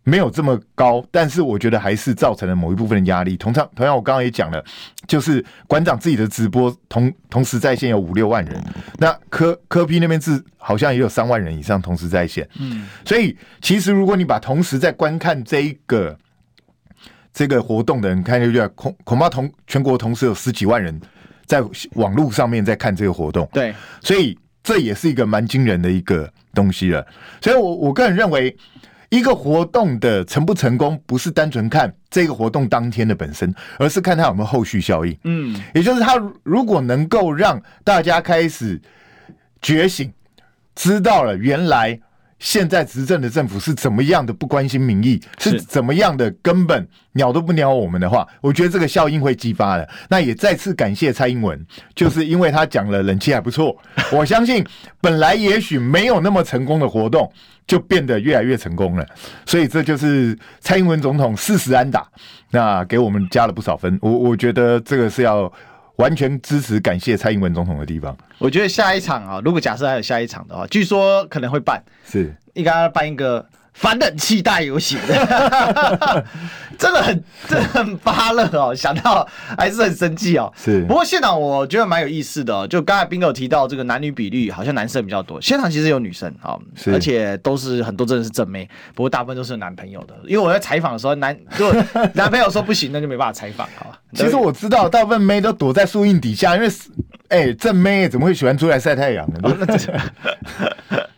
没有这么高，但是我觉得还是造成了某一部分的压力。同样，同样，我刚刚也讲了，就是馆长自己的直播同同时在线有五六万人，那科科批那边是好像也有三万人以上同时在线。嗯，所以其实如果你把同时在观看这一个这个活动的人看，下去恐恐怕同全国同时有十几万人在网络上面在看这个活动。对，所以这也是一个蛮惊人的一个东西了。所以我我个人认为。一个活动的成不成功，不是单纯看这个活动当天的本身，而是看它有没有后续效应。嗯，也就是它如果能够让大家开始觉醒，知道了原来。现在执政的政府是怎么样的不关心民意，是怎么样的根本鸟都不鸟我们的话，我觉得这个效应会激发的。那也再次感谢蔡英文，就是因为他讲了冷气还不错，我相信本来也许没有那么成功的活动，就变得越来越成功了。所以这就是蔡英文总统四十安打，那给我们加了不少分。我我觉得这个是要。完全支持、感谢蔡英文总统的地方。我觉得下一场啊，如果假设还有下一场的话，据说可能会办，是应该办一个反冷气大游行，真的很真的很发热哦，想到还是很生气哦。是，不过现场我觉得蛮有意思的，就刚才彬哥提到这个男女比率，好像男生比较多，现场其实有女生啊，而且都是很多真的是正妹，不过大部分都是有男朋友的。因为我在采访的时候，男就男朋友说不行，那就没办法采访，好吧？其实我知道，大部分妹都躲在树荫底下，因为哎、欸，正妹怎么会喜欢出来晒太阳呢？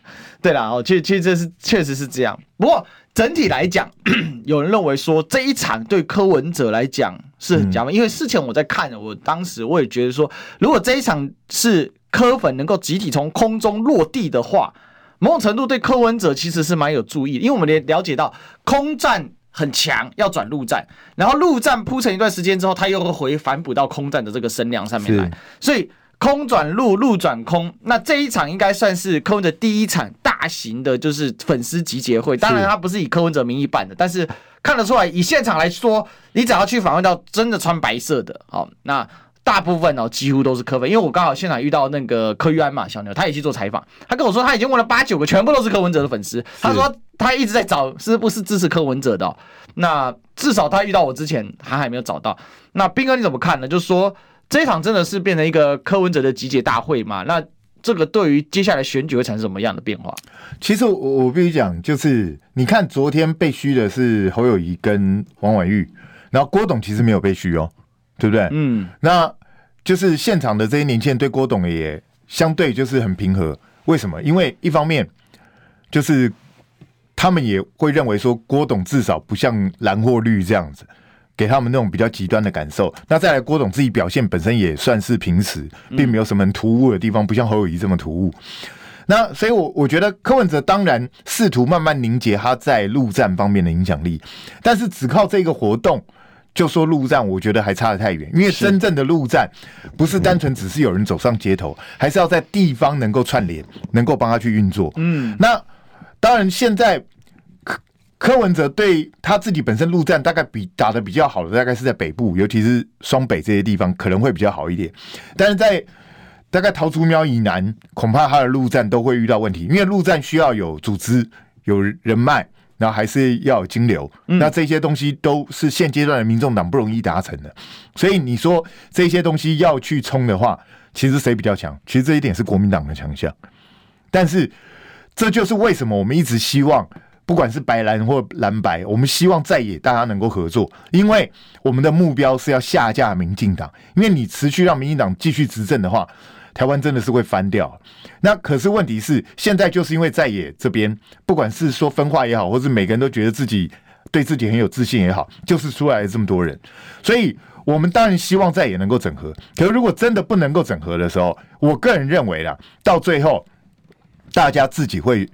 对啦，哦，其实其实这是确实是这样。不过整体来讲，有人认为说这一场对柯文哲来讲是很加分，嗯、因为事前我在看，我当时我也觉得说，如果这一场是柯粉能够集体从空中落地的话，某种程度对柯文哲其实是蛮有注意的，因为我们也了解到空战很强，要转陆战，然后陆战铺成一段时间之后，他又会回反哺到空战的这个声量上面来，所以。空转路，路转空，那这一场应该算是柯文哲第一场大型的，就是粉丝集结会。当然，他不是以柯文哲名义办的，但是看得出来，以现场来说，你只要去访问到真的穿白色的，好，那大部分哦，几乎都是柯粉。因为我刚好现场遇到那个柯玉安嘛，小牛，他也去做采访，他跟我说他已经问了八九个，全部都是柯文哲的粉丝。他说他一直在找是不是支持柯文哲的，那至少他遇到我之前，他还没有找到。那斌哥你怎么看呢？就是说。这一场真的是变成一个柯文哲的集结大会嘛？那这个对于接下来选举会产生什么样的变化？其实我我必须讲，就是你看昨天被虚的是侯友宜跟王婉玉，然后郭董其实没有被虚哦，对不对？嗯，那就是现场的这些年轻人对郭董也相对就是很平和。为什么？因为一方面就是他们也会认为说郭董至少不像蓝或绿这样子。给他们那种比较极端的感受。那再来，郭董自己表现本身也算是平时，并没有什么突兀的地方，不像侯友谊这么突兀。那所以我，我我觉得柯文哲当然试图慢慢凝结他在陆战方面的影响力，但是只靠这个活动就说陆战，我觉得还差得太远。因为真正的陆战不是单纯只是有人走上街头，还是要在地方能够串联，能够帮他去运作。嗯，那当然现在。柯文哲对他自己本身陆战大概比打的比较好的，大概是在北部，尤其是双北这些地方可能会比较好一点。但是在大概桃竹苗以南，恐怕他的陆战都会遇到问题，因为陆战需要有组织、有人脉，然后还是要有金流。那这些东西都是现阶段的民众党不容易达成的。所以你说这些东西要去冲的话，其实谁比较强？其实这一点是国民党的强项。但是这就是为什么我们一直希望。不管是白蓝或蓝白，我们希望在野大家能够合作，因为我们的目标是要下架民进党。因为你持续让民进党继续执政的话，台湾真的是会翻掉。那可是问题是，现在就是因为在野这边，不管是说分化也好，或是每个人都觉得自己对自己很有自信也好，就是出来了这么多人。所以我们当然希望在野能够整合。可是如果真的不能够整合的时候，我个人认为啦，到最后大家自己会。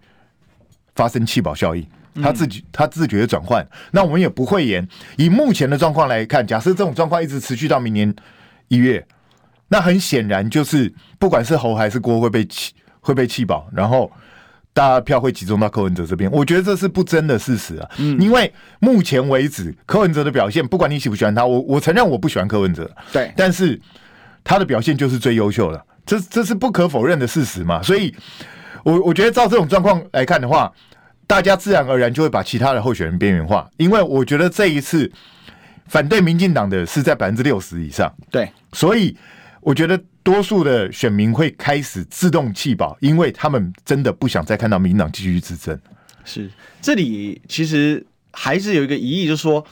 发生气保效应，他自己他自觉的转换，那我们也不会言。以目前的状况来看，假设这种状况一直持续到明年一月，那很显然就是不管是侯还是郭会被气会被气保，然后大家票会集中到柯文哲这边。我觉得这是不争的事实啊，因为目前为止柯文哲的表现，不管你喜不喜欢他，我我承认我不喜欢柯文哲，对，但是他的表现就是最优秀的，这这是不可否认的事实嘛，所以。我我觉得照这种状况来看的话，大家自然而然就会把其他的候选人边缘化，因为我觉得这一次反对民进党的是在百分之六十以上，对，所以我觉得多数的选民会开始自动弃保，因为他们真的不想再看到民进党继续执政。是，这里其实还是有一个疑义，就是说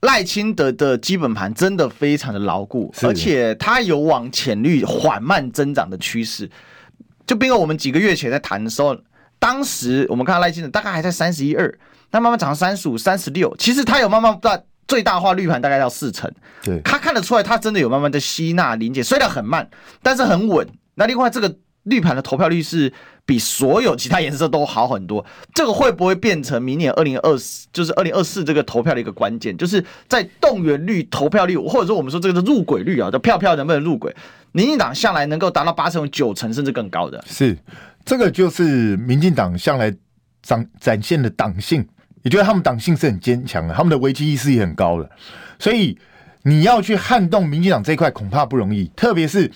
赖清德的基本盘真的非常的牢固，而且他有往潜绿缓慢增长的趋势。就比如我们几个月前在谈的时候，当时我们看到赖清德大概还在三十一二，那慢慢涨到三十五、三十六。其实他有慢慢在最大化绿盘，大概到四成。对，他看得出来，他真的有慢慢的吸纳临界，虽然很慢，但是很稳。那另外这个绿盘的投票率是比所有其他颜色都好很多。这个会不会变成明年二零二四，就是二零二四这个投票的一个关键？就是在动员率、投票率，或者说我们说这个是入轨率啊，就票票能不能入轨？民进党向来能够达到八成、九成甚至更高的，是这个就是民进党向来展展现的党性，也就是他们党性是很坚强的，他们的危机意识也很高的，所以你要去撼动民进党这一块恐怕不容易，特别是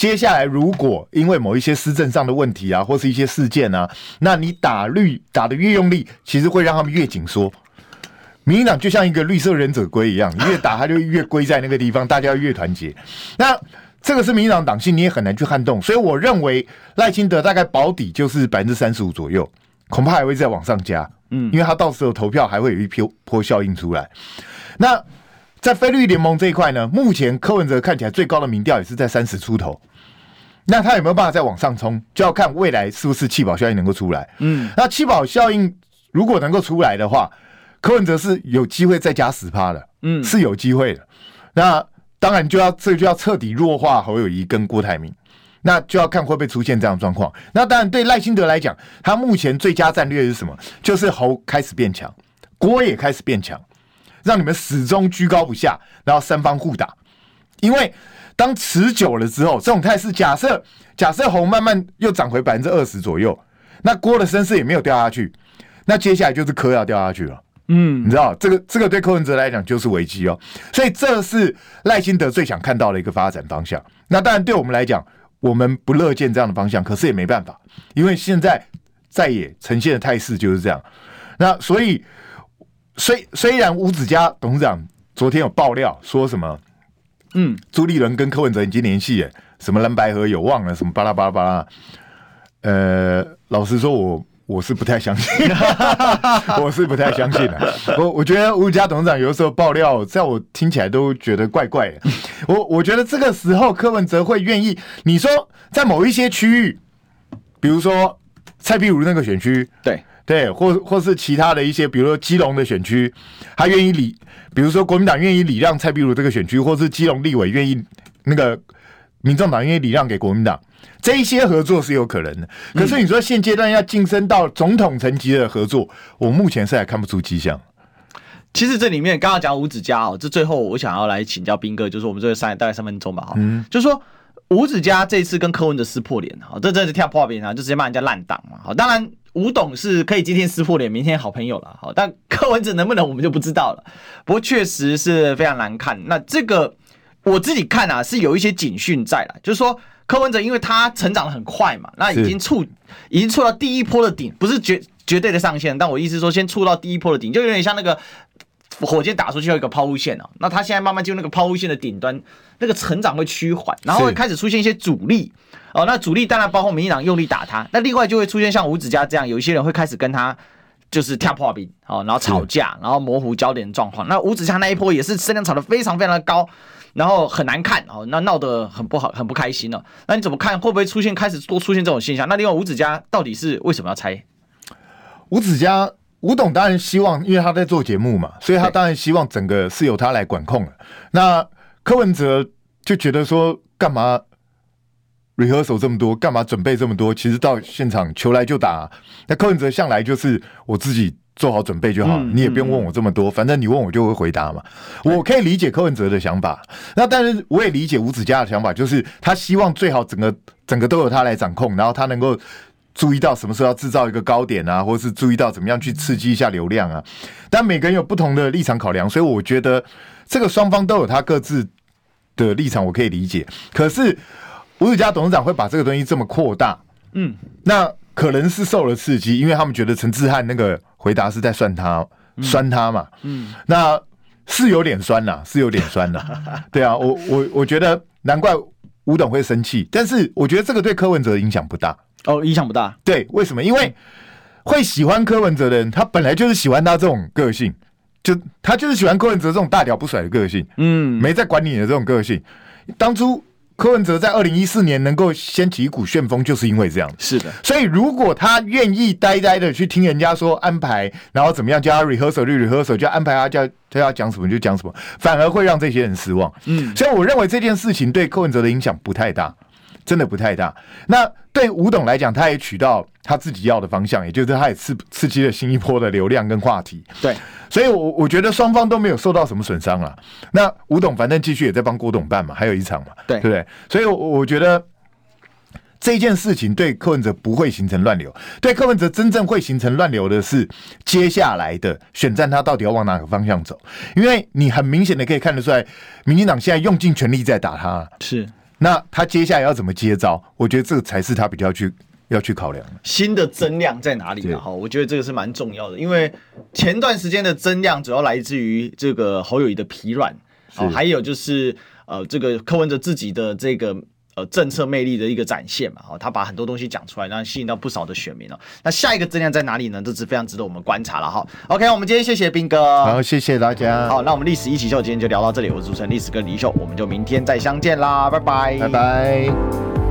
接下来如果因为某一些施政上的问题啊，或是一些事件啊，那你打绿打的越用力，其实会让他们越紧缩。民进党就像一个绿色忍者龟一样，你越打他就越龟在那个地方，大家越团结。那这个是民进党党性，你也很难去撼动。所以我认为赖清德大概保底就是百分之三十五左右，恐怕还会再往上加。嗯，因为他到时候投票还会有一波波效应出来。那在菲律宾联盟这一块呢，目前柯文哲看起来最高的民调也是在三十出头。那他有没有办法再往上冲，就要看未来是不是气保效应能够出来。嗯，那气保效应如果能够出来的话，柯文哲是有机会再加十趴的。嗯，是有机会的。那当然就要这就要彻底弱化侯友谊跟郭台铭，那就要看会不会出现这样的状况。那当然对赖清德来讲，他目前最佳战略是什么？就是侯开始变强，郭也开始变强。让你们始终居高不下，然后三方互打。因为当持久了之后，这种态势，假设假设红慢慢又涨回百分之二十左右，那郭的声势也没有掉下去，那接下来就是柯要掉下去了。嗯，你知道这个这个对柯文哲来讲就是危机哦。所以这是赖清德最想看到的一个发展方向。那当然对我们来讲，我们不乐见这样的方向，可是也没办法，因为现在在野呈现的态势就是这样。那所以。虽虽然吴子嘉董事长昨天有爆料说什么，嗯，朱立伦跟柯文哲已经联系了，什么蓝白合有望了，什么巴拉巴拉巴拉，呃，老实说，我我是不太相信，我是不太相信的。我我觉得吴家董事长有的时候爆料，在我听起来都觉得怪怪的。我我觉得这个时候柯文哲会愿意，你说在某一些区域，比如说蔡壁如那个选区，对。对，或或是其他的一些，比如说基隆的选区，他愿意礼，比如说国民党愿意礼让蔡壁如这个选区，或是基隆立委愿意那个民众党愿意礼让给国民党，这一些合作是有可能的。可是你说现阶段要晋升到总统层级的合作，我目前是还看不出迹象。其实这里面刚刚讲五指家哦，这最后我想要来请教斌哥，就是我们这个三大概三分钟吧，哈，嗯，就是说吴子嘉这次跟柯文哲撕破脸，哈，这真是跳破脸啊，就直接骂人家烂党嘛，好，当然。吴董是可以今天撕破脸，明天好朋友了，好，但 柯文哲能不能我们就不知道了。不过确实是非常难看。那这个我自己看啊，是有一些警讯在了，就是说柯文哲因为他成长的很快嘛，那已经触已经触到第一波的顶，不是绝绝对的上限，但我意思说先触到第一波的顶，就有点像那个火箭打出去有一个抛物线哦，那他现在慢慢进入那个抛物线的顶端，那个成长会趋缓，然后会开始出现一些阻力。哦，那阻力当然包括民进党用力打他，那另外就会出现像吴子嘉这样，有一些人会开始跟他就是跳破冰，哦，然后吵架，然后模糊焦点状况。那吴子嘉那一波也是声量炒得非常非常的高，然后很难看哦，那闹得很不好，很不开心了。那你怎么看？会不会出现开始多出现这种现象？那另外吴子嘉到底是为什么要拆？吴子嘉，吴董当然希望，因为他在做节目嘛，所以他当然希望整个是由他来管控了。那柯文哲就觉得说，干嘛？rehearsal 这么多，干嘛准备这么多？其实到现场球来就打啊。那柯文哲向来就是我自己做好准备就好，嗯、你也不用问我这么多，嗯、反正你问我就会回答嘛。嗯、我可以理解柯文哲的想法，那但是我也理解吴子嘉的想法，就是他希望最好整个整个都由他来掌控，然后他能够注意到什么时候要制造一个高点啊，或是注意到怎么样去刺激一下流量啊。但每个人有不同的立场考量，所以我觉得这个双方都有他各自的立场，我可以理解。可是。吴子嘉董事长会把这个东西这么扩大，嗯，那可能是受了刺激，因为他们觉得陈志汉那个回答是在算他，嗯、酸他嘛，嗯，那是有点酸呐，是有点酸呐，对啊，我我我觉得难怪吴董会生气，但是我觉得这个对柯文哲影响不大，哦，影响不大，对，为什么？因为会喜欢柯文哲的人，他本来就是喜欢他这种个性，就他就是喜欢柯文哲这种大屌不甩的个性，嗯，没在管你的这种个性，当初。柯文哲在二零一四年能够掀起一股旋风，就是因为这样。是的，所以如果他愿意呆呆的去听人家说安排，然后怎么样叫他 rehearsal 就 rehearsal，就安排他叫他要讲什么就讲什么，反而会让这些人失望。嗯，所以我认为这件事情对柯文哲的影响不太大。真的不太大。那对吴董来讲，他也取到他自己要的方向，也就是他也刺刺激了新一波的流量跟话题。对，所以我，我我觉得双方都没有受到什么损伤啊。那吴董反正继续也在帮郭董办嘛，还有一场嘛，对，对不对？所以，我我觉得这件事情对柯文哲不会形成乱流。对柯文哲真正会形成乱流的是接下来的选战，他到底要往哪个方向走？因为你很明显的可以看得出来，民进党现在用尽全力在打他。是。那他接下来要怎么接招？我觉得这个才是他比较去要去考量的。新的增量在哪里呢？哈，我觉得这个是蛮重要的，因为前段时间的增量主要来自于这个侯友谊的疲软，哦，还有就是呃，这个柯文哲自己的这个。呃，政策魅力的一个展现嘛，哦，他把很多东西讲出来，然后吸引到不少的选民哦。那下一个增量在哪里呢？这是非常值得我们观察了哈。OK，我们今天谢谢斌哥，好，谢谢大家。好，那我们历史一起秀今天就聊到这里，我是主持人历史哥李秀，我们就明天再相见啦，拜拜，拜拜。